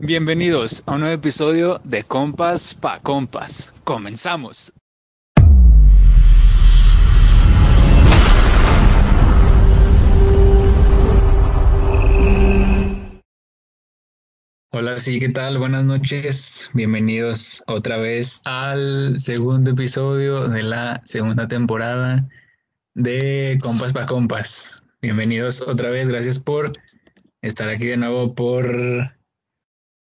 Bienvenidos a un nuevo episodio de Compas pa Compas. Comenzamos. Hola, sí, ¿qué tal? Buenas noches. Bienvenidos otra vez al segundo episodio de la segunda temporada de Compas pa Compas. Bienvenidos otra vez. Gracias por estar aquí de nuevo por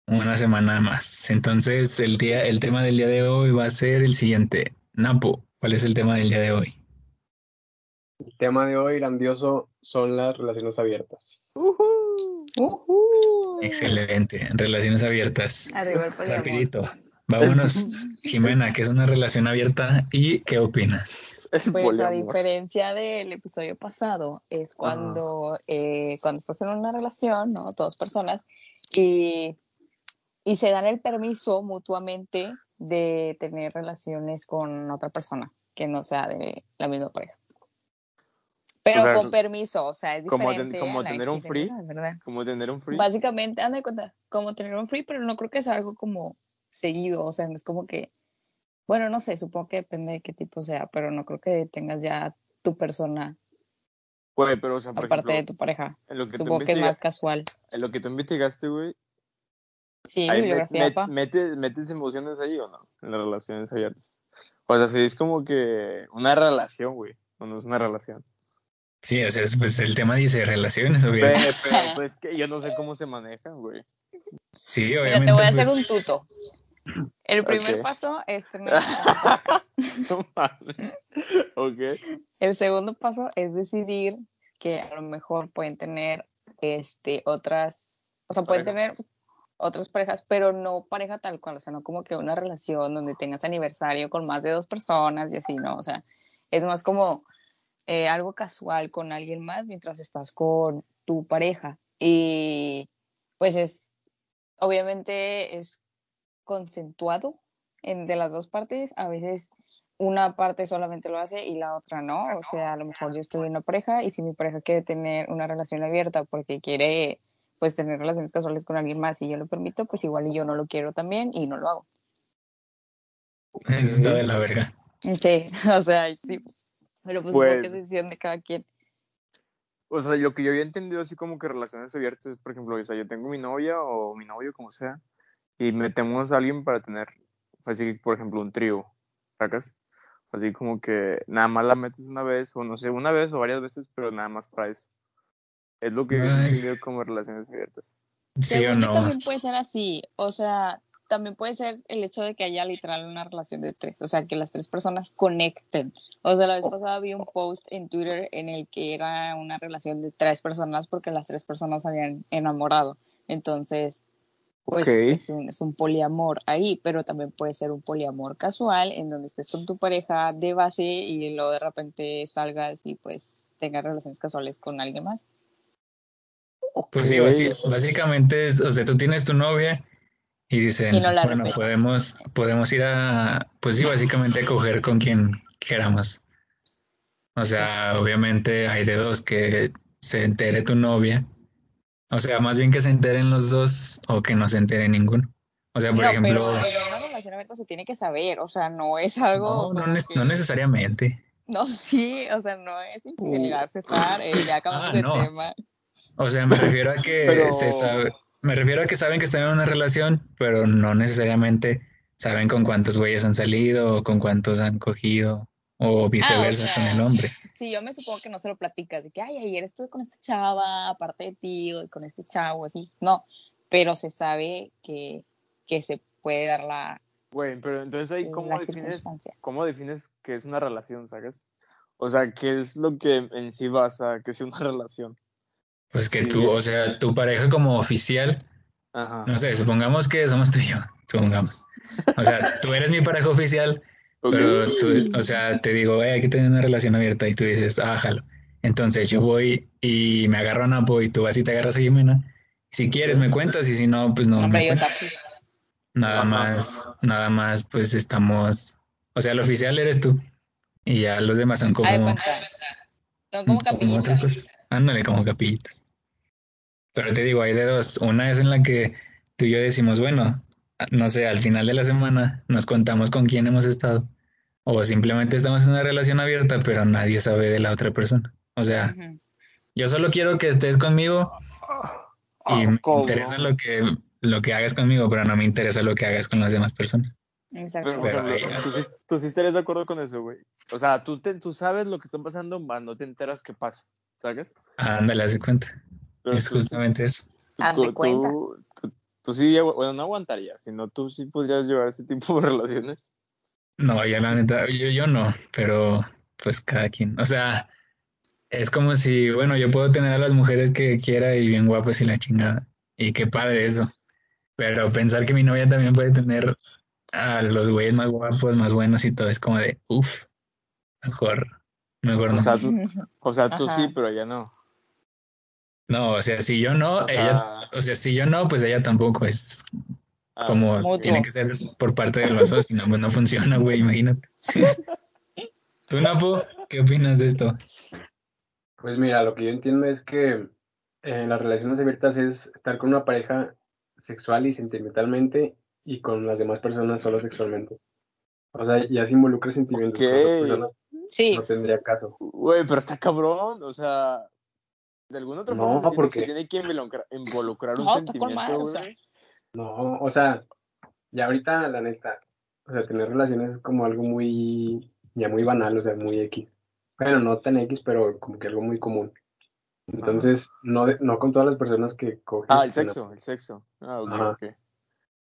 una semana más. Entonces, el día, el tema del día de hoy va a ser el siguiente. Napo, ¿cuál es el tema del día de hoy? El tema de hoy grandioso son las relaciones abiertas. Excelente, relaciones abiertas. Arriba el. Rapidito. Vámonos, Jimena, que es una relación abierta y ¿qué opinas? Pues a diferencia del episodio pasado, es cuando, eh, cuando estás en una relación, ¿no? Dos personas, y, y se dan el permiso mutuamente de tener relaciones con otra persona que no sea de la misma pareja. Pero O sea, con permiso, o sea, es como ten- diferente. como a la tener un free. ¿verdad? Como tener un free. Básicamente, anda de cuenta, como tener un free, pero no creo que sea algo como seguido, o sea, no es como que, bueno, no sé, supongo que depende de qué tipo sea, pero no creo que tengas ya tu persona Güey, pero o sea, por aparte de ejemplo, tu pareja. en lo que Supongo que es más casual. en lo que tú investigaste, güey, Sí, ahí met- pa. metes, metes emociones ahí o no, en las relaciones abiertas. O sea, si es como que una relación, güey, o no es una relación. Sí, o sea, es- pues el tema dice relaciones Pero, abiertas. pero, pues que yo no sé cómo se manejan, güey. Sí, Mira, obviamente. te voy a hacer pues, un tuto. El primer paso es tener. No mames. ok. El segundo paso es decidir que a lo mejor pueden tener este otras, o sea, pueden Parejas. tener otras parejas, pero no pareja tal cual, o sea, no como que una relación donde tengas aniversario con más de dos personas y así, ¿no? O sea, es más como eh, algo casual con alguien más mientras estás con tu pareja. Y pues es, obviamente es consensuado en, de las dos partes, a veces una parte solamente lo hace y la otra no. O sea, a lo mejor yo estoy en una pareja y si mi pareja quiere tener una relación abierta porque quiere pues tener relaciones casuales con alguien más y yo lo permito, pues igual y yo no lo quiero también y no lo hago. Está de la verga. Sí, o sea, sí. Pero pues, Pues- que es decisión de cada quien. O sea, lo que yo había entendido así como que relaciones abiertas por ejemplo, o sea, yo tengo mi novia o mi novio, como sea, y metemos a alguien para tener, así, por ejemplo, un trío, ¿sacas? Así como que nada más la metes una vez, o no sé, una vez o varias veces, pero nada más para eso. Es lo que yo he Nice. entendido como relaciones abiertas. Sí o Según yo no. también puede ser así, o sea, también puede ser el hecho de que haya literal una relación de tres, o sea, que las tres personas conecten. O sea, la vez pasada vi un post en Twitter en el que era una relación de tres personas porque las tres personas se habían enamorado. Entonces, pues es, un, es un poliamor ahí, pero también puede ser un poliamor casual en donde estés con tu pareja de base y luego de repente salgas y pues tengas relaciones casuales con alguien más. Pues sí, básicamente es, o sea, tú tienes tu novia y dicen, Y no la bueno, podemos, podemos ir a, pues sí, básicamente a coger con quien queramos. O sea, obviamente hay de dos que se entere tu novia. O sea, más bien que se enteren los dos o que no se entere ninguno. O sea, por no, ejemplo, pero en una relación abierta se tiene que saber, o sea, no es algo. no, no, como ne- que- no necesariamente. No, sí, o sea, no es infidelidad, César, eh, ya acabamos Ah, de no. tema. O sea, me refiero a que Pero- se sabe, me refiero a que saben que están en una relación, pero no necesariamente saben con cuántos güeyes han salido o con cuántos han cogido o viceversa sea, con el hombre. Sí, yo me supongo que no se lo platicas, de que, ay, ayer estuve con esta chava, aparte de ti, o con este chavo, así. No, pero se sabe que, que se puede dar la, Güey, pero entonces ahí, ¿cómo defines, cómo defines que es una relación, ¿sabes? O sea, ¿qué es lo que en sí vas a que sea una relación? Pues que Sí. tú, o sea, tu pareja como oficial, Ajá. no sé, supongamos que somos tú y yo, supongamos. O sea, tú eres mi pareja oficial, pero tú, o sea, te digo, "Hey, hay que tener una relación abierta y tú dices, ah, jalo. Entonces yo voy y me agarro a Napo y tú vas y te agarras a Jimena. Si quieres me cuentas y si no, pues no. Hombre, me Nada Ajá. más, nada más, pues estamos, o sea, el oficial eres tú y ya los demás son como. Son como como capillitas. otras cosas. Ándale, como capillitas. Pero te digo, hay de dos. Una es en la que tú y yo decimos, bueno, no sé, al final de la semana nos contamos con quién hemos estado. O simplemente estamos en una relación abierta, pero nadie sabe de la otra persona. O sea, yo solo quiero que estés conmigo y me ¿Cómo? interesa lo que, lo que hagas conmigo, pero no me interesa lo que hagas con las demás personas. Exacto. Pero, Pero tú, sí- tú sí estarías de acuerdo con eso, güey. O sea, tú, te, tú sabes lo que está pasando, mas no te enteras qué pasa, ¿sabes? Ándale, haz de cuenta. Pero es tú- justamente eso. tú- Haz de cuenta. Tú, tú- tú sí, bueno, no aguantarías, sino tú sí podrías llevar ese tipo de relaciones. No, yo la neta, yo, yo no, pero pues cada quien. O sea, es como si, bueno, yo puedo tener a las mujeres que quiera y bien guapas y la chingada. Y qué padre eso. Pero pensar que mi novia también puede tener a los güeyes más guapos, más buenos y todo, es como de, uff, mejor, mejor no. O sea, tú, o sea, tú sí, pero ella no. No, o sea, si yo no, O ella, o sea, si yo no, pues ella tampoco es ah, como Mutuo. tiene que ser por parte de los dos, si no, pues no funciona, güey, imagínate. ¿Tú, Napo, qué opinas de esto? Pues mira, lo que yo entiendo es que eh, las relaciones abiertas es estar con una pareja sexual y sentimentalmente y con las demás personas solo sexualmente. O sea, ya si involucra sentimientos con otras personas, Sí, no tendría caso. Güey, pero está cabrón, o sea, de alguna otra No, forma porque- tiene que involucrar, un No, está con sentimiento, madre, o güey. sea. No, o sea, ya ahorita, la neta, o sea, tener relaciones es como algo muy, ya muy banal, o sea, muy X. Bueno, no tan X, pero como que algo muy común. Entonces, no, de- no con todas las personas que coges. Ah, el sino- sexo, el sexo. Ah, ok, Ajá. ok.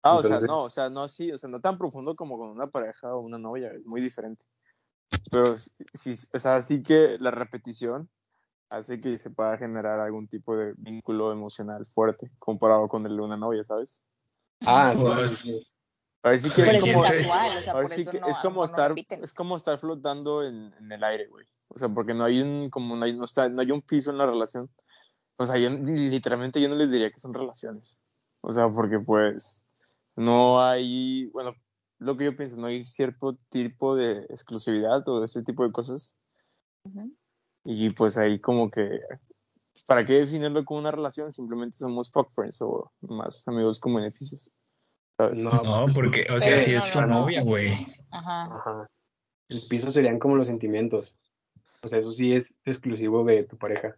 Ah, o sea, no, o sea, no, sí, o sea, no tan profundo como con una pareja o una novia, es muy diferente. Pero sí, o sea, sí que la repetición hace que se pueda generar algún tipo de vínculo emocional fuerte comparado con el de una novia, ¿sabes? Ah, sí, Pues- sí. Ahora sí que es como, es casual, o sea, ahora por sí eso que no, es a lo como mejor no estar, es como estar flotando en, en el aire, güey. O sea, porque no hay un, como no hay, no está, no hay un piso en la relación. O sea, yo literalmente yo no les diría que son relaciones. O sea, porque pues no hay, bueno, lo que yo pienso, no hay cierto tipo de exclusividad o ese tipo de cosas. Y pues ahí como que, ¿para qué definirlo como una relación? Simplemente somos fuck friends o más amigos con beneficios. ¿sabes? No, No, porque, o sea, Pero si no, es tu no, no, novia, güey. sí. Ajá. Ajá. El piso serían como los sentimientos. O sea, eso sí es exclusivo de tu pareja.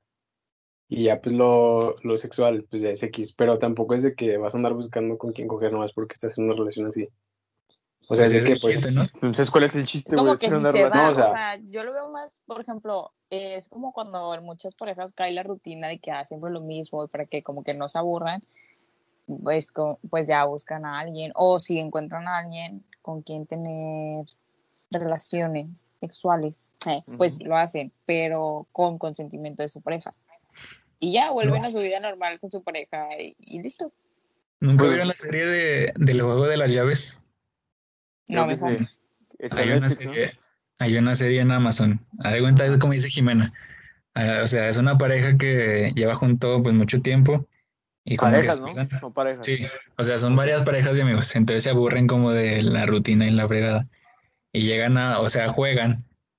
Y ya pues lo, lo sexual, pues ya es X. Pero tampoco es de que vas a andar buscando con quién coger nomás porque estás en una relación así. O sea, Pues es que pues, chiste, ¿no? Entonces, ¿cuál es el chiste, Es como que si una se da, No, o o sea- sea, yo lo veo más, por ejemplo, eh, es como cuando en muchas parejas cae la rutina de que hacen siempre lo mismo para que como que no se aburran, pues, pues ya buscan a alguien o si encuentran a alguien con quien tener relaciones sexuales, eh, pues Ujú. lo hacen, pero con consentimiento de su pareja. Y ya vuelven No. a su vida normal con su pareja y, y listo. ¿Nunca Pues- vieron la serie de, del juego de las llaves? Creo No, que. Está Hay una serie, hay una serie en Amazon. Haz de cuenta, como dice Jimena. Ah, o sea, es una pareja que lleva junto pues mucho tiempo y como que Parejas, se ¿no? empiezan- Son parejas. Sí, o sea, son varias parejas de amigos, entonces se aburren como de la rutina y la fregada. Y llegan a, o sea, juegan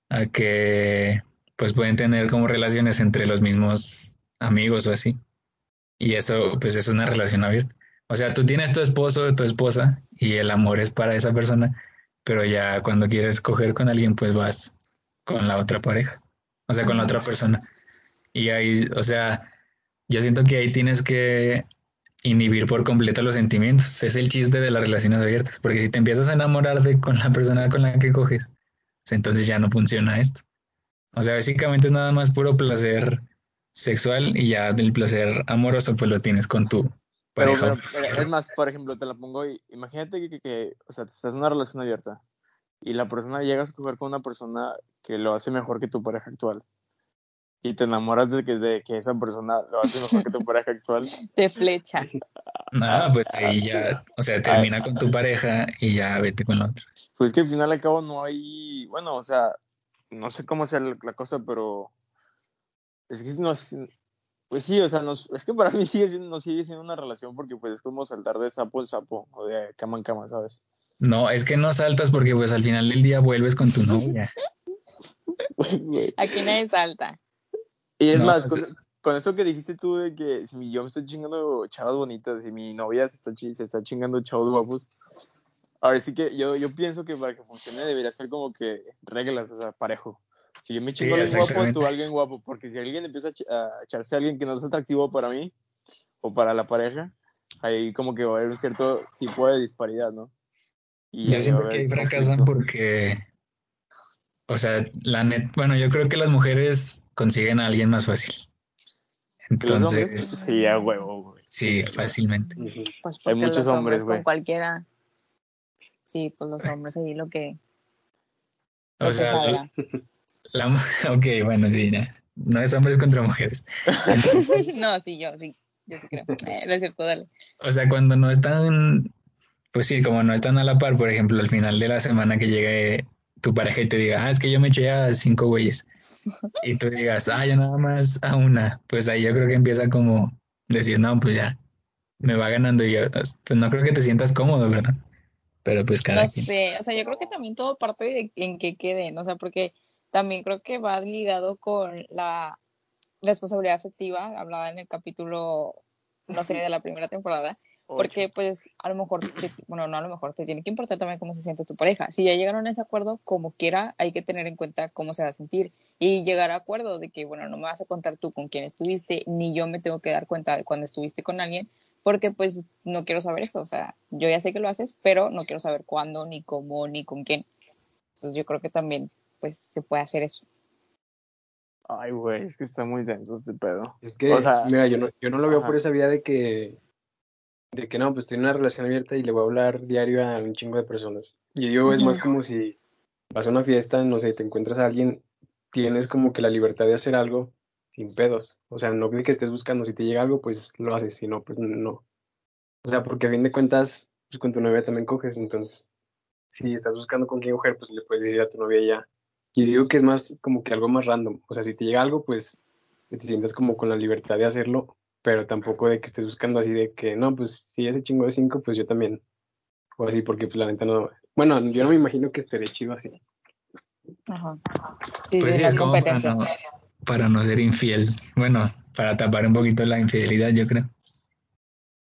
a que pues pueden tener como relaciones entre los mismos amigos o así. Y eso pues es una relación abierta. O sea, tú tienes tu esposo o tu esposa y el amor es para esa persona, pero ya cuando quieres coger con alguien pues vas con la otra pareja, o sea, con la otra persona. Y ahí, o sea, yo siento que ahí tienes que inhibir por completo los sentimientos. Es el chiste de las relaciones abiertas, porque si te empiezas a enamorar de con la persona con la que coges, pues entonces ya no funciona esto. O sea, básicamente es nada más puro placer sexual y ya del placer amoroso pues lo tienes con tu Pero, pareja. pero- pero es más, por ejemplo, te la pongo ahí. Imagínate que, que- que, o sea, estás en una relación abierta y la persona llegas a coger con una persona que lo hace mejor que tu pareja actual. Y te enamoras de que, de que esa persona lo hace mejor que tu pareja actual. De flecha. Nada, pues ahí ya, o sea, termina con tu pareja y ya vete con la otra. Pues que al final y al cabo no hay, bueno, o sea, no sé cómo sea la la cosa, pero es que no es- pues sí, o sea, nos- es que para mí sigue siendo, no sigue siendo una relación porque pues es como saltar de sapo en sapo o de cama en cama, ¿sabes? No, es que no saltas porque pues al final del día vuelves con tu novia. Aquí nadie salta. Y es No, más, pues, con, con eso que dijiste tú de que si yo me estoy chingando chavas bonitas y mi novia se está, se está chingando chavos guapos, ahora sí que yo, yo pienso que para que funcione debería ser como que reglas, o sea, parejo. Si yo me Sí, chingo a alguien guapo, tú a alguien guapo, porque si alguien empieza a, ch- a echarse a alguien que no es atractivo para mí o para la pareja, ahí como que va a haber un cierto tipo de disparidad, ¿no? Y Yo siento que ahí fracasan conflicto. porque, o sea, la net, bueno, yo creo que las mujeres consiguen a alguien más fácil. Entonces, Sí, a huevo, güey. sí, fácilmente. Pues Hay muchos los hombres, güey. con cualquiera. Sí, pues los hombres ahí lo que, O sea. La, ok, bueno, sí, ya. No es hombres contra mujeres. Entonces, no, sí, yo sí, yo sí creo. Eh, no es cierto, dale. o sea, cuando no están, pues sí, como no están a la par, por ejemplo, al final de la semana que llegue tu pareja y te diga, ah, es que yo me eché a cinco güeyes. Y tú digas, ah, yo nada más a una. Pues ahí yo creo que empieza como decir, no, pues ya, me va ganando y yo, pues no creo que te sientas cómodo, ¿verdad? Pero pues cada No quien. sé, o sea, yo creo que también todo parte de en qué queden, o sea, porque también creo que va ligado con la responsabilidad afectiva hablada en el capítulo, no sé, de la primera temporada, porque pues a lo mejor, te- bueno, no a lo mejor, te tiene que importar también cómo se siente tu pareja. Si ya llegaron a ese acuerdo, como quiera, hay que tener en cuenta cómo se va a sentir y llegar a acuerdo de que, bueno, no me vas a contar tú con quién estuviste, ni yo me tengo que dar cuenta de cuando estuviste con alguien, porque pues no quiero saber eso, o sea, yo ya sé que lo haces, pero no quiero saber cuándo, ni cómo, ni con quién. Entonces yo creo que también pues se puede hacer eso. Ay, güey, es que está muy denso este pedo. Es que, O sea, mira, yo no, yo no lo veo ajá. por esa vía de que, de que no, pues en una relación abierta y le voy a hablar diario a un chingo de personas. Y yo es más como si vas a una fiesta, no sé, te encuentras a alguien, tienes como que la libertad de hacer algo sin pedos. O sea, no que estés buscando, si te llega algo, pues lo haces, si no, pues no. O sea, porque a fin de cuentas, pues con tu novia también coges, entonces, si estás buscando con quién coger, pues le puedes decir a tu novia ya. Y digo que es más como que algo más random. O sea, si te llega algo, pues que te sientas como con la libertad de hacerlo, pero tampoco de que estés buscando así de que, no, pues si ese chingo de cinco, pues yo también. O así, porque pues la neta no. Bueno, yo no me imagino que estaré chido así. Ajá. Sí, Pues sí, es como para competencia. no, para no ser infiel. Bueno, para tapar un poquito la infidelidad, yo creo.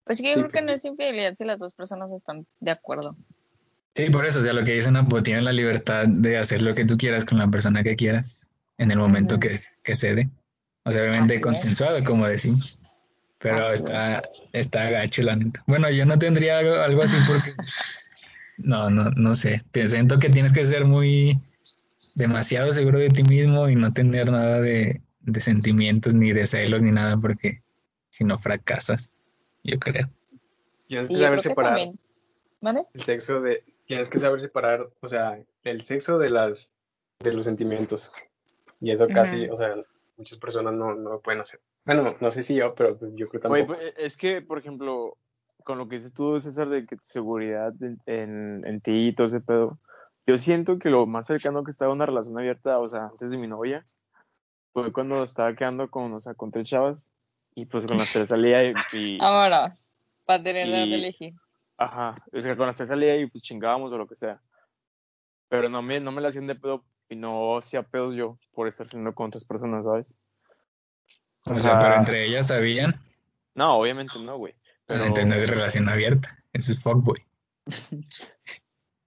Pues que yo Sí, creo que pues no es infidelidad si las dos personas están de acuerdo. Sí, por eso, o sea, lo que dicen, pues tienes la libertad de hacer lo que tú quieras con la persona que quieras en el momento Ujú. que, que cede. O sea, obviamente Así es. consensuado, como decimos. Pero Así está, está gacho, la neta. Bueno, yo no tendría algo, algo así porque, no, no, no sé. Te siento que tienes que ser muy demasiado seguro de ti mismo y no tener nada de, de sentimientos, ni de celos, ni nada, porque si no fracasas, yo creo. Y yo saber separar el sexo de. Tienes que saber separar, o sea, el sexo de las de los sentimientos. Y eso casi, Ujú. o sea, muchas personas no, no lo pueden hacer. Bueno, no sé si yo, pero pues, yo creo tampoco. pues, es que, por ejemplo, con lo que dices tú, César, de que tu seguridad en, en, en ti y todo ese pedo, yo siento que lo más cercano que estaba a una relación abierta, o sea, antes de mi novia, fue cuando estaba quedando con, o sea, con tres chavas, y pues con las tres salía y, y- Vámonos. Para tener de dónde Y- elegir. Ajá, o sea, con las tres salía y pues chingábamos o lo que sea. Pero no me, no me la hacían de pedo y no hacía pedos yo por estar saliendo con otras personas, ¿sabes? O sea, pero entre ellas sabían, No, obviamente no, güey. Pero, no es relación abierta, eso es fuckboy.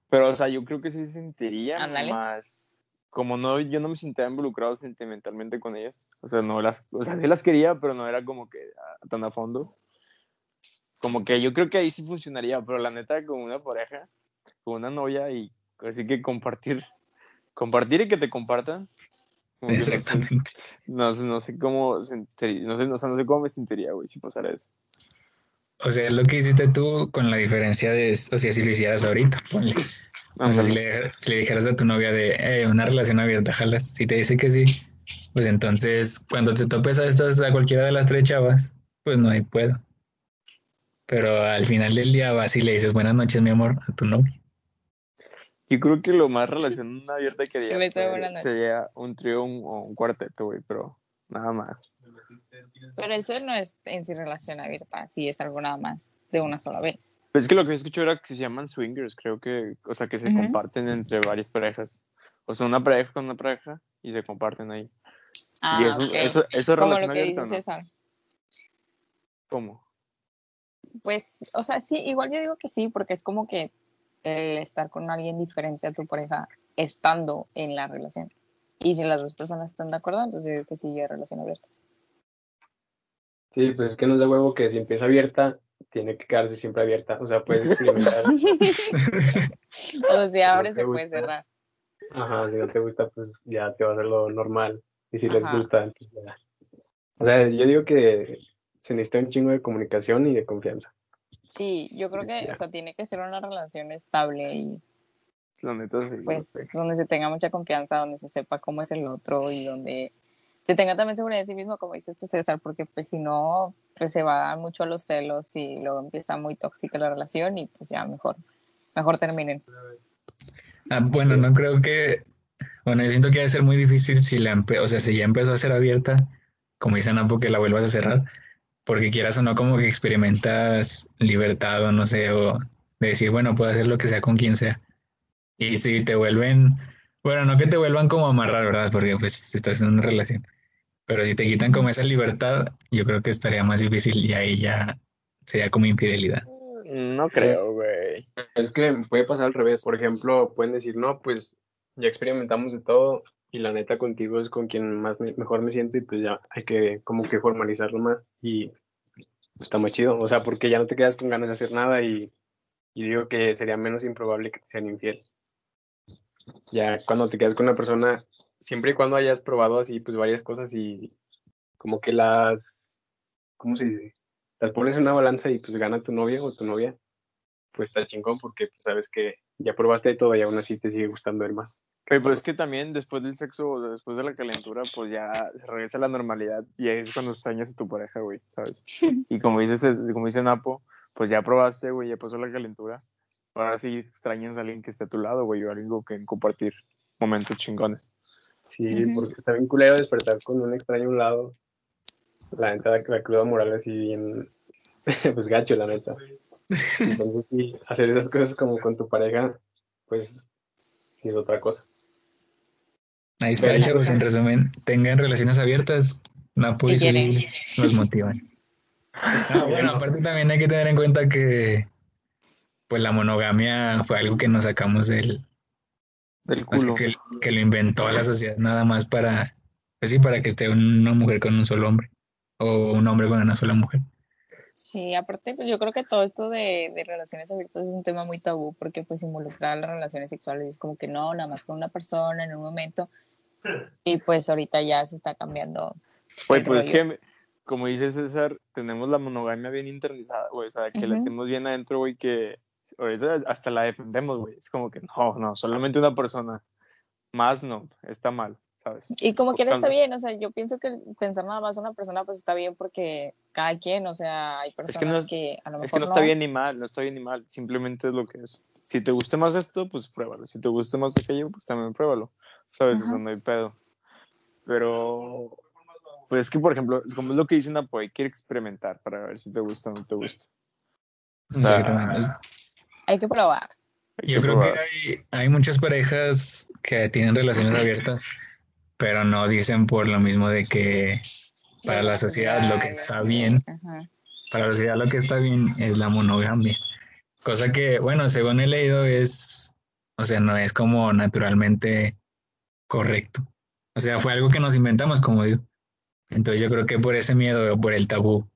pero, o sea, yo creo que sí se sentiría más. Como no, yo no me sentía involucrado sentimentalmente con ellas. O sea, no las, o sea, sí las quería, pero no era como que ah, tan a fondo. Como que yo creo que ahí sí funcionaría, pero la neta, con una pareja, con una novia y así que compartir, compartir y que te compartan. no sé- Exactamente. No, sé, no sé cómo sentiría, no sé, no, sé- no sé cómo me sentiría, güey, si pasara eso. O sea, es lo que hiciste tú con la diferencia de, o sea, si lo hicieras ahorita, ponle. O sea, si le, si le dijeras a tu novia de eh, una relación abierta, jalas, si te dice que sí, pues entonces cuando te topes a estas, a cualquiera de las tres chavas, pues no hay puedo. Pero al final del día vas y le dices buenas noches, mi amor, a tu novia. Yo creo que lo más relación abierta que haría sería- un trío o un cuarteto, güey, pero nada más. Pero eso no es en sí relación abierta, sí es algo nada más de una sola vez. Pues es que lo que escuché era que se llaman swingers, creo que, o sea, que se Ujú. comparten entre varias parejas. O sea, una pareja con una pareja y se comparten ahí. Ah, y eso, ok. eso, eso es Como relación lo que abierta, dice ¿no? César. ¿Cómo? Pues, o sea, sí, igual yo digo que sí, porque es como que el estar con alguien diferente a tu pareja estando en la relación. Y si las dos personas están de acuerdo, entonces digo que sí, es relación abierta. Sí, pues es que no es de huevo que si empieza abierta, tiene que quedarse siempre abierta. O sea, puedes experimentar. O sea, si no abre te se puede cerrar. Ajá, si no te gusta, pues ya te va a hacer lo normal. Y si les gusta, pues ya. O sea, yo digo que se necesita un chingo de comunicación y de confianza. Sí, yo creo que, Ya. o sea, tiene que ser una relación estable y La neta, sí. pues donde se tenga mucha confianza, donde se sepa cómo es el otro y donde se tenga también seguridad de sí mismo, como dice este César, porque pues si no, pues se va mucho a los celos y luego empieza muy tóxica la relación y pues ya mejor, mejor terminen. Ah, bueno, no creo que. Bueno, yo siento que debe ser muy difícil si la o sea, si ya empezó a ser abierta, como dice Napo, que la vuelvas a cerrar, porque quieras o no, como que experimentas libertad o no sé, o de decir, bueno, puedo hacer lo que sea con quien sea. Y si te vuelven, bueno, no que te vuelvan como a amarrar, ¿verdad? Porque pues estás en una relación. Pero si te quitan como esa libertad, yo creo que estaría más difícil y ahí ya sería como infidelidad. No creo, güey. Es que puede pasar al revés. Por ejemplo, pueden decir, no, pues ya experimentamos de todo y la neta contigo es con quien más me- mejor me siento y pues ya hay que como que formalizarlo más y está más chido. O sea, porque ya no te quedas con ganas de hacer nada y, y digo que sería menos improbable que te sean infiel. Ya cuando te quedas con una persona, siempre y cuando hayas probado así pues varias cosas y como que las, ¿cómo se dice? Las pones en una balanza y pues gana tu novia o tu novia pues está chingón porque pues, sabes que ya probaste todo y aún así te sigue gustando el más. Pero es que también después del sexo, después de la calentura, pues ya se regresa a la normalidad y ahí es cuando extrañas a tu pareja, güey, ¿sabes? Y como dices, como dice Napo, pues ya probaste, güey, ya pasó la calentura. Ahora sí extrañas a alguien que esté a tu lado, güey, o alguien con quien compartir momentos chingones. Sí, porque está bien culero despertar con un extraño a un lado. La neta, la, la cruda moral así bien, pues gacho, la neta. Entonces sí, hacer esas cosas como con tu pareja, pues sí es otra cosa. Ahí está, Pero- chavos, en resumen, tengan relaciones abiertas, Napo Si y quieren. Los motivan. Ah, bueno, aparte también hay que tener en cuenta que pues la monogamia fue algo que nos sacamos del, Del o sea, culo. que, que lo inventó la sociedad nada más para, pues sí, para que esté una mujer con un solo hombre o un hombre con una sola mujer. Sí, aparte, pues yo creo que todo esto de, de relaciones abiertas es un tema muy tabú porque pues involucra las relaciones sexuales es como que no, nada más con una persona en un momento y pues ahorita ya se está cambiando. Güey, pues es que, como dice César, tenemos la monogamia bien internalizada, güey, o sea, que la Ujú. tenemos bien adentro, güey, que ahorita hasta la defendemos, güey. Es como que no, no, solamente una persona. Más no, está mal, ¿sabes? Y como quiera está bien, o sea, yo pienso que pensar nada más una persona pues está bien porque cada quien, o sea, hay personas que, no- a lo mejor Es que no está bien ni mal, no está bien ni mal, simplemente es lo que es. Si te gusta más esto, pues pruébalo. Si te gusta más aquello, pues también pruébalo. ¿Sabes? O sea, Ajá. no hay pedo. Pero, pues es que, por ejemplo, es como es lo que dicen Apo, hay que experimentar para ver si te gusta o no te gusta. O sea, Hay que probar. hay Yo creo que hay, hay muchas parejas que tienen relaciones abiertas, pero no dicen por lo mismo de que para la sociedad lo que está bien, Ajá. para la sociedad lo que está bien es la monogamia. Cosa que, bueno, según he leído es, o sea, no es como naturalmente correcto. O sea, fue algo que nos inventamos, como digo. Entonces yo creo que por ese miedo o por el tabú,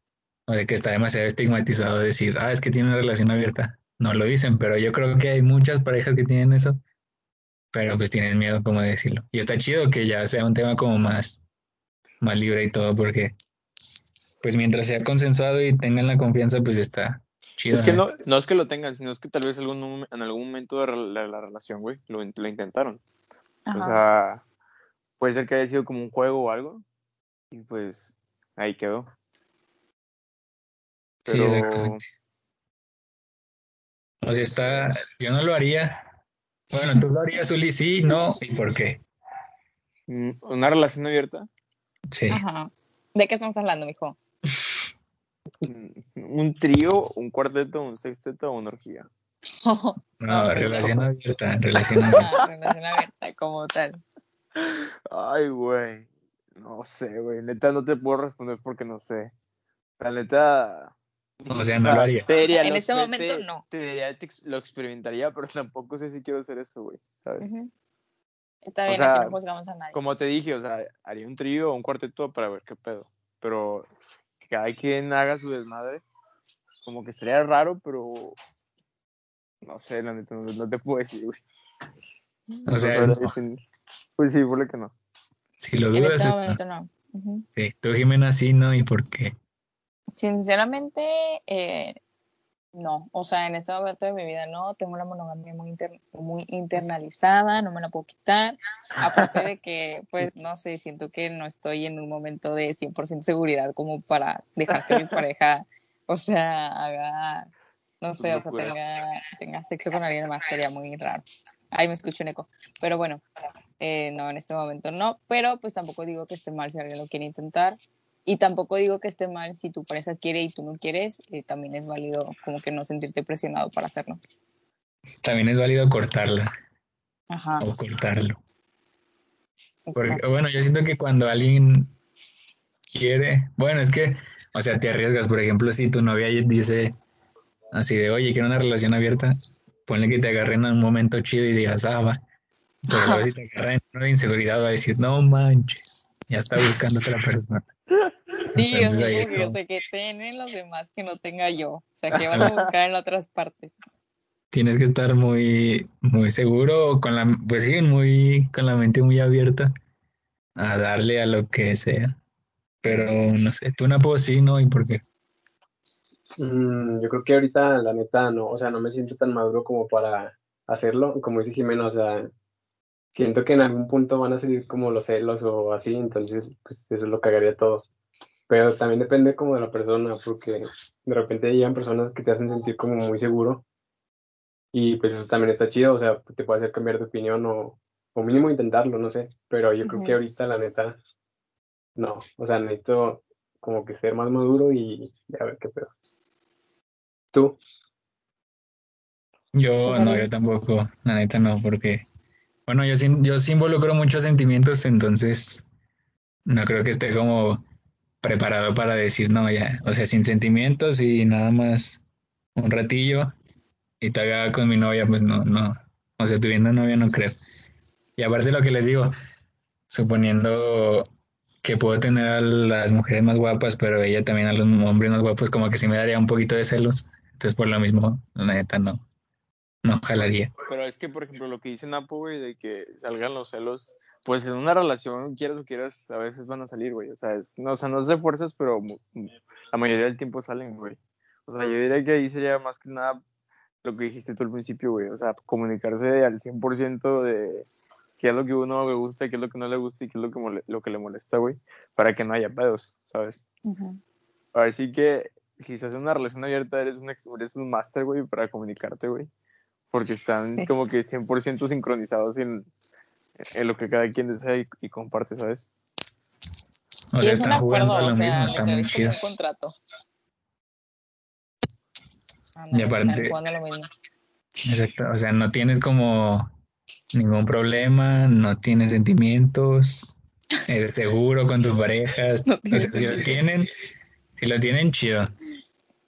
o de que está demasiado estigmatizado decir, ah, es que tiene una relación abierta. No lo dicen, pero yo creo que hay muchas parejas que tienen eso, pero pues tienen miedo como de decirlo. Y está chido que ya sea un tema como más, más libre y todo, porque pues mientras sea consensuado y tengan la confianza, pues está chido. Es que ¿no? es que lo tengan, sino es que tal vez algún, en algún momento de la, la relación, güey, lo, lo intentaron. Ajá. O sea, puede ser que haya sido como un juego o algo, y pues ahí quedó. Sí, Pero, exactamente. O sea, está, yo no lo haría. Bueno, tú lo harías, Uli, sí, no, ¿y por qué? mm, una relación abierta, Sí. Ajá. ¿De qué estamos hablando, mijo? mm, un trío, un cuarteto, un sexteto o una orgía. No, relación abierta, relación abierta. Ajá, relación abierta como tal. Ay, güey. No sé, güey. Neta, no te puedo responder porque no sé. La neta. O sea, no lo haría. te diría, En este te- momento, te- no. Te diría, te lo experimentaría, pero tampoco sé si quiero hacer eso, güey. ¿Sabes? Ujú. Está O bien, sea, aquí no juzgamos a nadie. Como te dije, o sea, haría un trío o un cuarteto para ver qué pedo. Pero que cada quien haga su desmadre, como que sería raro, pero. No sé, la neta, no, no te puedo decir, güey. O sea, No. Pues sí, por lo que no. si lo En dudas, este es no. momento no. Sí, tú, Jimena, sí, ¿no? ¿Y por qué? Sinceramente, eh, no. O sea, en este momento de mi vida no. Tengo la monogamia muy, inter- muy internalizada, no me la puedo quitar. Aparte de que, pues, no sé, siento que no estoy en un momento de 100% seguridad como para dejar que mi pareja, o sea, haga, no sé, o sea, tenga, tenga sexo con alguien más. Sería muy raro. Ay, me escucho en eco. Pero bueno, eh, no, en este momento no. Pero pues tampoco digo que esté mal si alguien lo quiere intentar. Y tampoco digo que esté mal si tu pareja quiere y tú no quieres, eh, también es válido como que no sentirte presionado para hacerlo. También es válido cortarla Ajá. o cortarlo. Porque, bueno, yo siento que cuando alguien quiere, bueno, es que, o sea, te arriesgas. Por ejemplo, si tu novia dice así de, oye, quiero una relación abierta, ponle que te agarren en un momento chido y digas, ah, va. Pero luego si te agarran en de inseguridad, va a decir, no manches, ya está buscando otra persona. Sí, o Entonces, sea, ahí es como que, o como- sea, que tienen los demás que no tenga yo. O sea, que vas a buscar en otras partes. Tienes que estar muy, muy seguro, con la, pues sí, muy, con la mente muy abierta a darle a lo que sea. Pero no sé, tú Napo sí, ¿no? ¿Y por qué? Mm, yo creo que ahorita, la neta, no, o sea, no me siento tan maduro como para hacerlo. Como dice Jimena, o sea, siento que en algún punto van a salir como los celos o así, entonces, pues eso lo cagaría todo. Pero también depende como de la persona, porque de repente llegan personas que te hacen sentir como muy seguro y pues eso también está chido, o sea, te puede hacer cambiar de opinión o, o mínimo intentarlo, no sé. Pero yo creo que ahorita, la neta, no, o sea, necesito como que ser más maduro y a ver qué pedo. ¿Tú? Yo no, yo tampoco, la neta no, porque, bueno, yo sí, yo sí involucro muchos sentimientos, entonces no creo que esté como preparado para decir no, ya, o sea, sin sentimientos y nada más un ratillo y todavía con mi novia, pues no, no, o sea, tuviendo novia no creo. Y aparte lo que les digo, suponiendo que puedo tener a las mujeres más guapas, pero ella también a los hombres más guapos, como que sí me daría un poquito de celos, entonces por lo mismo, la neta no, no jalaría. Pero es que, por ejemplo, lo que dice Napo, güey, de que salgan los celos, pues en una relación, quieras o quieras, a veces van a salir, güey. O sea, es, no, o sea, no es de fuerzas, pero la mayoría del tiempo salen, güey. O sea, yo diría que ahí sería más que nada lo que dijiste tú al principio, güey. O sea, comunicarse al 100% de qué es lo que uno le gusta, qué es lo que no le gusta y qué es lo que, mole- lo que le molesta, güey, para que no haya pedos, ¿sabes? Ujú. Ahora sí que si estás en una relación abierta, eres un, ex- eres un máster, güey, para comunicarte, güey. Porque están Sí. como que 100% sincronizados en, en lo que cada quien desea y, y comparte, ¿sabes? O y sea, es un están jugando acuerdo, a o lo sea, mismo, está muy chido. un contrato. Y aparte- lo mismo. Exacto, o sea, no tienes como ningún problema, no tienes sentimientos, eres seguro con tus parejas. No o sea, si lo tienen, si lo tienen, chido.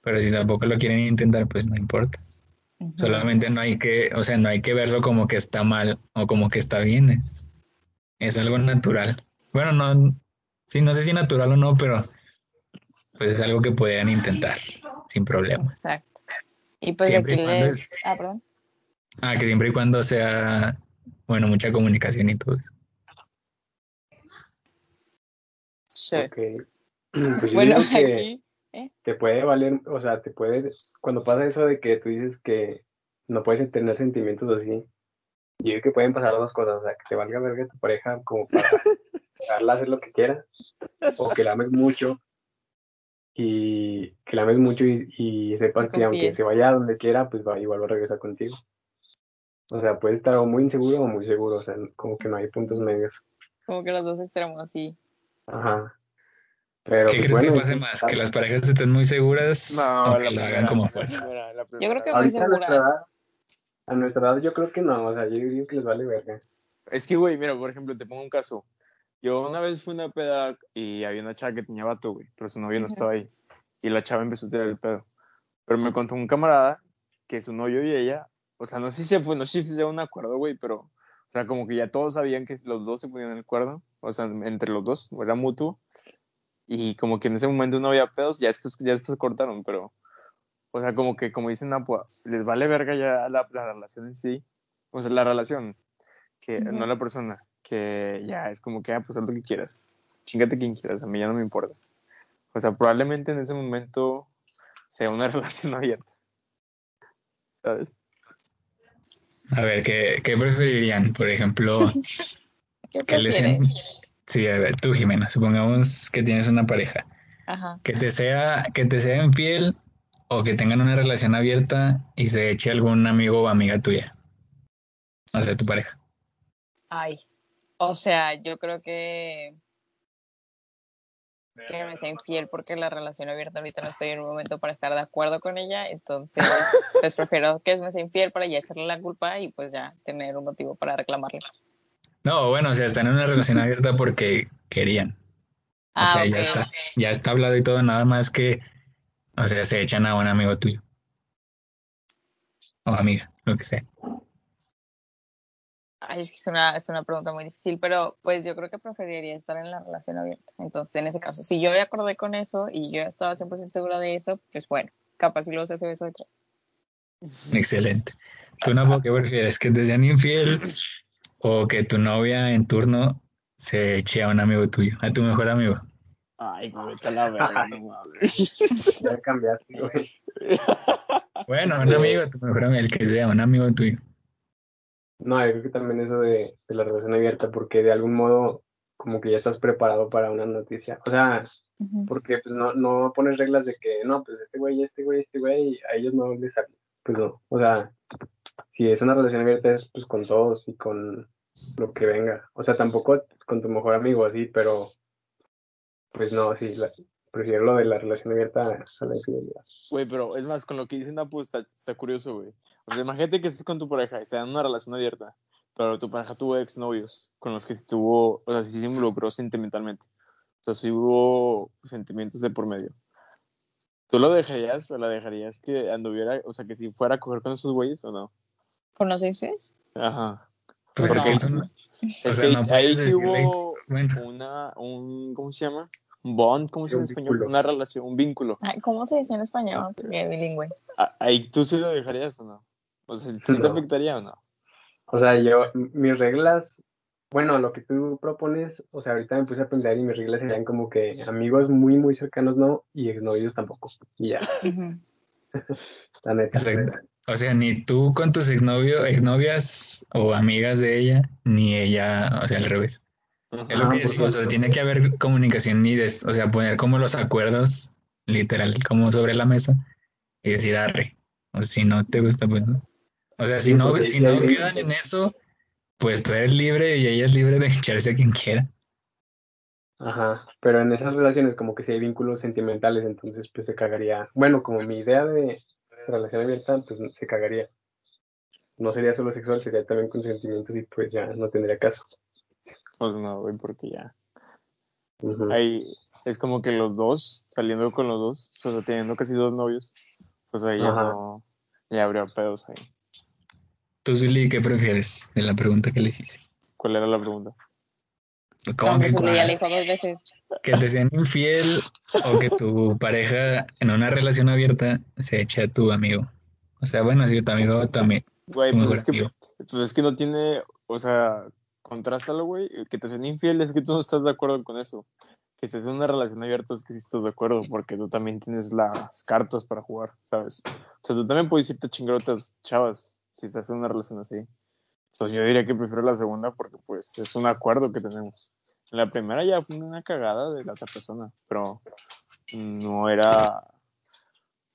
Pero si tampoco lo quieren intentar, pues no importa. Solamente no hay que, o sea, no hay que verlo como que está mal o como que está bien. Es, es algo natural. Bueno, no, sí, no sé si natural o no, pero pues es algo que podrían intentar sin problema. Exacto. Y pues Siempre y aquí cuando les... es- Ah, perdón. Ah, que siempre y cuando sea, bueno, mucha comunicación y todo eso. Sí. Ok. Pues yo Bueno, que aquí... te puede valer, o sea, te puede, cuando pasa eso de que tú dices que no puedes tener sentimientos así, yo digo que pueden pasar dos cosas, o sea, que te valga verga tu pareja como para dejarla hacer lo que quiera, o que la ames mucho y que la ames mucho y, y sepas que aunque se vaya a donde quiera, pues va, igual va a regresar contigo. O sea, puede estar o muy inseguro o muy seguro, o sea, como que no hay puntos medios. Como que los dos extremos, sí. Ajá. Pero ¿Qué pues, crees bueno, que pase más? ¿Que las parejas estén muy seguras o que lo hagan como fuerza? Yo creo que muy Ahorita a nuestra seguras. edad, a nuestra edad yo creo que no, o sea, yo digo que les vale verga. Es que, güey, mira, por ejemplo, te pongo un caso. Yo una vez fui a una peda y había una chava que tenía vato, güey, pero su novio no estaba ahí. Y la chava empezó a tirar el pedo. Pero me contó un camarada que su novio y ella, o sea, no sé si se fue, no sé si fue un acuerdo, güey, pero, o sea, como que ya todos sabían que los dos se ponían el acuerdo, o sea, entre los dos, era mutuo. Y como que en ese momento no había pedos, ya después, ya después cortaron, pero, o sea, como que, como dicen Apua, les vale verga ya la, la relación en sí, o sea, la relación, que no la persona, que ya es como que, ah, pues haz lo que quieras, chingate quien quieras, a mí ya no me importa. O sea, probablemente en ese momento sea una relación abierta, ¿sabes? A ver, ¿qué, qué preferirían? Por ejemplo, ¿Qué que les... Sí, a ver, tú, Jimena, supongamos que tienes una pareja. Ajá. Que te sea, que te sea infiel o que tengan una relación abierta y se eche algún amigo o amiga tuya. O sea, tu pareja. Ay. O sea, yo creo que que me sea infiel porque la relación abierta ahorita no estoy en un momento para estar de acuerdo con ella, entonces pues prefiero que me sea infiel para ya echarle la culpa y pues ya tener un motivo para reclamarle. No, bueno, o sea, están en una relación abierta porque querían. O Ah, sea, ya está, ya está hablado y todo, nada más que, o sea, se echan a un amigo tuyo. O amiga, lo que sea. Ay, es que es una, es una pregunta muy difícil, pero pues yo creo que preferiría estar en la relación abierta. Entonces, en ese caso, si yo me acordé con eso y yo estaba 100% segura de eso, pues bueno, capaz si luego se hace beso detrás. Excelente. ¿Tú, Napo, qué prefieres? ¿Que te sean infiel o que tu novia en turno se eche a un amigo tuyo, a tu mejor amigo? Ay, güey, a la verga, no mames. Ya cambiaste, güey. Bueno, un amigo, tu mejor amigo, el que sea, un amigo tuyo. No, yo creo que también eso de, de la relación abierta, porque de algún modo como que ya estás preparado para una noticia. O sea, porque pues no, no pones reglas de que no, pues este güey, este güey, este güey, a ellos no les hablo. Pues no, o sea, si es una relación abierta es pues con todos y con lo que venga. O sea, tampoco con tu mejor amigo así, pero pues no, sí, la- prefiero lo de la relación abierta a la infidelidad. Güey, pero es más, con lo que dicen Apu está, está curioso, güey. O sea, imagínate que estés con tu pareja y estás en una relación abierta, pero tu pareja tuvo exnovios con los que sí tuvo, o sea, sí se involucró sentimentalmente. O sea, sí hubo sentimientos de por medio. ¿Tú lo dejarías o la dejarías que anduviera, o sea, que si fuera a coger con esos güeyes o no? ¿Conoces? Ajá. Pues Porque- es que tú no- Es o sea, que no ahí puedes sí hubo bueno, una, un, ¿cómo se llama? Un bond, ¿cómo se llama en español? vínculo. Una relación, un vínculo. Ay, ¿Cómo se dice en español? Porque bilingüe. Ah, Ahí tú sí lo dejarías o no? O sea, ¿sí te No. afectaría o no? O sea, yo, mis reglas, bueno, lo que tú propones, o sea, ahorita me puse a pensar y mis reglas serían como que amigos muy, muy cercanos no, y exnovios tampoco. Y ya, la neta. exacto. O sea, ni tú con tus exnovio, exnovias o amigas de ella, ni ella, o sea, al revés. Es lo que decimos, o sea, tiene que haber comunicación y, des- o sea, poner como los acuerdos, literal, como sobre la mesa y decir arre. O si no te gusta, pues no. O sea, si Sí, no, si no quedan en eso, pues tú eres libre y ella es libre de echarse a quien quiera. Ajá, pero en esas relaciones como que si hay vínculos sentimentales, entonces pues se cagaría. Bueno, como mi idea de relación abierta, pues se cagaría. No sería solo sexual, sería también con sentimientos y pues ya no tendría caso. Pues no, güey, porque ya. Ahí es como que los dos, saliendo con los dos, o sea, teniendo casi dos novios, pues ahí ya Ajá. no, ya habría pedos ahí. Tú, Zuli, ¿qué prefieres de la pregunta que les hice? ¿Cuál era la pregunta? ¿Cómo Aunque que dijo dos veces. Que te sean infiel o que tu pareja en una relación abierta se eche a tu amigo. O sea, bueno, si tu amigo también, Güey, tu pues mejor es, que, amigo. pues es que no tiene, o sea, contrástalo, güey, que te sean infiel es que tú no estás de acuerdo con eso. Que estés en una relación abierta es que sí estás de acuerdo, porque tú también tienes las cartas para jugar, ¿sabes? O sea, tú también puedes irte a chingar a otras chavas si estás en una relación así. Entonces yo diría que prefiero la segunda porque pues es un acuerdo que tenemos. La primera ya fue una cagada de la otra persona, pero no era...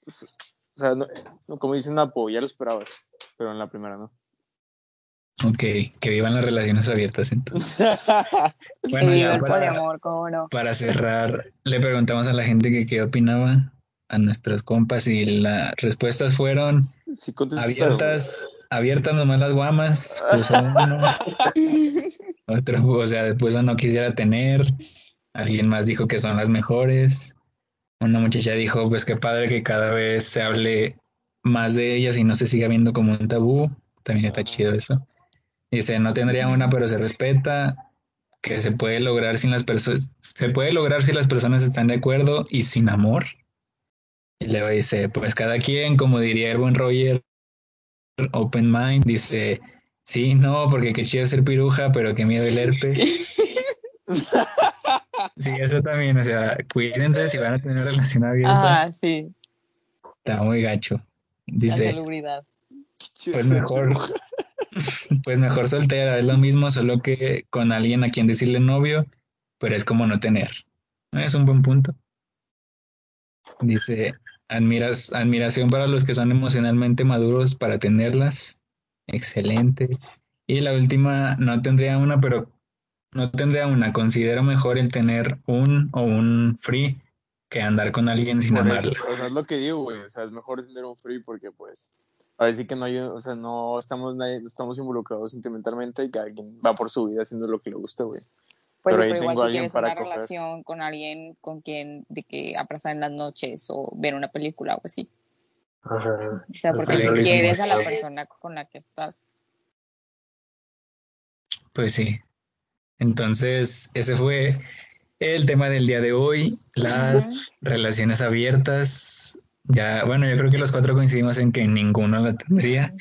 pues, o sea, no- como dicen Apo, ya lo esperabas, pero en la primera no. Ok, que vivan las relaciones abiertas entonces. Bueno, ya para, poliamor, cómo no. para cerrar, le preguntamos a la gente que qué opinaba a nuestros compas y las respuestas fueron Sí, abiertas abiertas nomás las guamas, puso uno. Otro, o sea, después no quisiera tener. Alguien más dijo que son las mejores. Una muchacha dijo, pues qué padre que cada vez se hable más de ellas y no se siga viendo como un tabú. También está chido eso. Dice, no tendría una, pero se respeta. Que se puede lograr sin las personas, se puede lograr si las personas están de acuerdo y sin amor. Y luego dice, pues cada quien, como diría el buen Roger, open mind, dice, sí, no, porque qué chido ser piruja, pero qué miedo el herpes. sí, eso también, o sea, cuídense si van a tener relación abierta. Ah, sí. Está muy gacho. La Dice, salubridad. pues mejor, pues mejor soltera, es lo mismo, solo que con alguien a quien decirle novio, pero es como no tener. Es un buen punto. Dice, admiras, admiración para los que son emocionalmente maduros para tenerlas. Excelente. Y la última, no tendría una, pero no tendría una. Considero mejor el tener un o un free que andar con alguien sin amarla. o sea, es lo que digo, güey. O sea, es mejor tener un free porque, pues, ahora sí que no hay, o sea, no estamos, nadie- no estamos involucrados sentimentalmente y cada quien va por su vida haciendo lo que le gusta, güey. Pues Pero sí, pero igual si tienes una coger. relación con alguien con quien de que abrazar en las noches o ver una película o así. Ajá. O sea, porque si quieres a la persona con la que estás. Pues sí. Entonces, ese fue el tema del día de hoy, las relaciones abiertas. Ya, bueno, yo creo que los cuatro coincidimos en que ninguno la tendría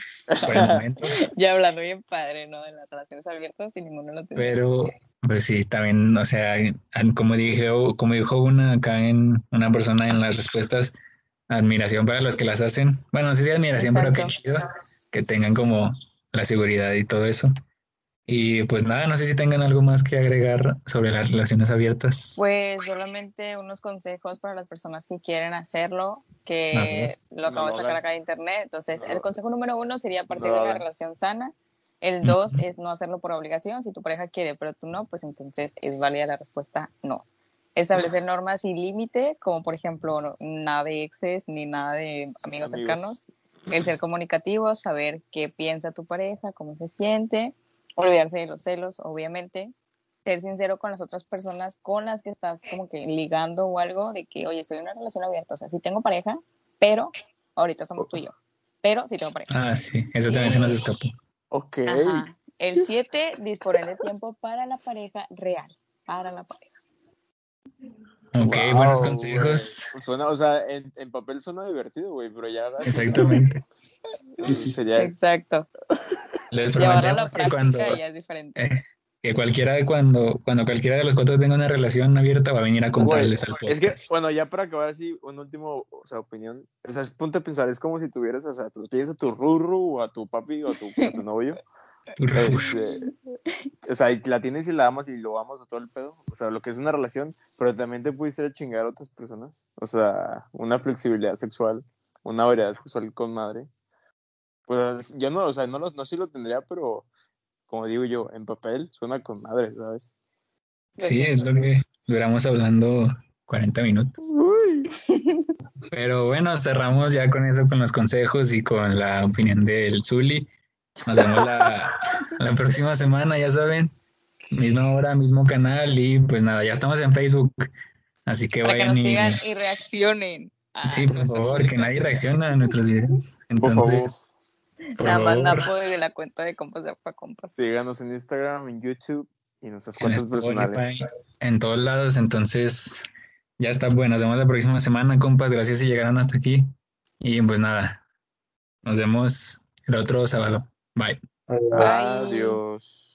por el momento, Ya hablando bien padre, ¿no? De las relaciones abiertas y ninguno lo tiene. pero pues sí, también, o sea, como dije, como dijo una acá en una persona en las respuestas, admiración para los que las hacen. Bueno, sí, sí, admiración, pero que que tengan como la seguridad y todo eso. Y pues nada, no sé si tengan algo más que agregar sobre las relaciones abiertas. Pues solamente unos consejos para las personas que quieren hacerlo, que ver. lo acabo No de sacar acá de internet. Entonces, No el consejo número uno sería partir No de una relación sana. El dos es no hacerlo por obligación. Si tu pareja quiere, pero tú no, pues entonces es válida la respuesta no. Establecer normas y límites, como por ejemplo, no- nada de exes ni nada de amigos Amigos. cercanos. El ser comunicativo, saber qué piensa tu pareja, cómo se siente, olvidarse de los celos, obviamente. Ser sincero con las otras personas con las que estás como que ligando o algo, de que, oye, estoy en una relación abierta, o sea, sí tengo pareja, pero ahorita somos tú y yo, pero sí tengo pareja. Ah, sí, eso también se nos escapó. Ok. Ajá. El 7, disponer de tiempo para la pareja real, para la pareja. Ok, Wow, buenos consejos. Suena, o sea, en, en papel suena divertido, güey, pero ya Exactamente. sería Exacto. Les Llevarlo a la prometemos que cuando, práctica ya es diferente. eh, que cualquiera de cuando, cuando cualquiera de los cuatro tenga una relación abierta va a venir a contarles al Es que, podcast. bueno, ya para acabar así, un último, o sea, opinión. O sea, es ponte a pensar, es como si tuvieras, o sea, tú tienes a tu rurru o a tu papi o a tu, a tu novio. este, o sea, y la tienes y la amas y lo amas o todo el pedo. O sea, lo que es una relación, pero también te a chingar a otras personas. O sea, una flexibilidad sexual, una variedad sexual con madre. Pues yo no, o sea, no, lo- no sí lo tendría, pero como digo yo, en papel suena con madre, ¿sabes? Sí, es lo que duramos hablando 40 minutos. Uy. Pero bueno, cerramos ya con eso, con los consejos y con la opinión del Zuli. Nos vemos la, la próxima semana, ya saben. Misma hora, mismo canal y pues nada, ya estamos en Facebook. Así que Para que vayan nos y... sigan y reaccionen. Ah, Sí, por favor, que nadie reacciona a nuestros videos. Por favor. Nada más Napo desde la cuenta de compas de pa' compas. Síganos en Instagram, en YouTube y nuestras en cuentas Spotify, personales. en todos lados. Entonces, ya está. Bueno, nos vemos la próxima semana, compas. Gracias si llegaron hasta aquí. Y pues nada, nos vemos el otro sábado. Bye. Bye. Adiós.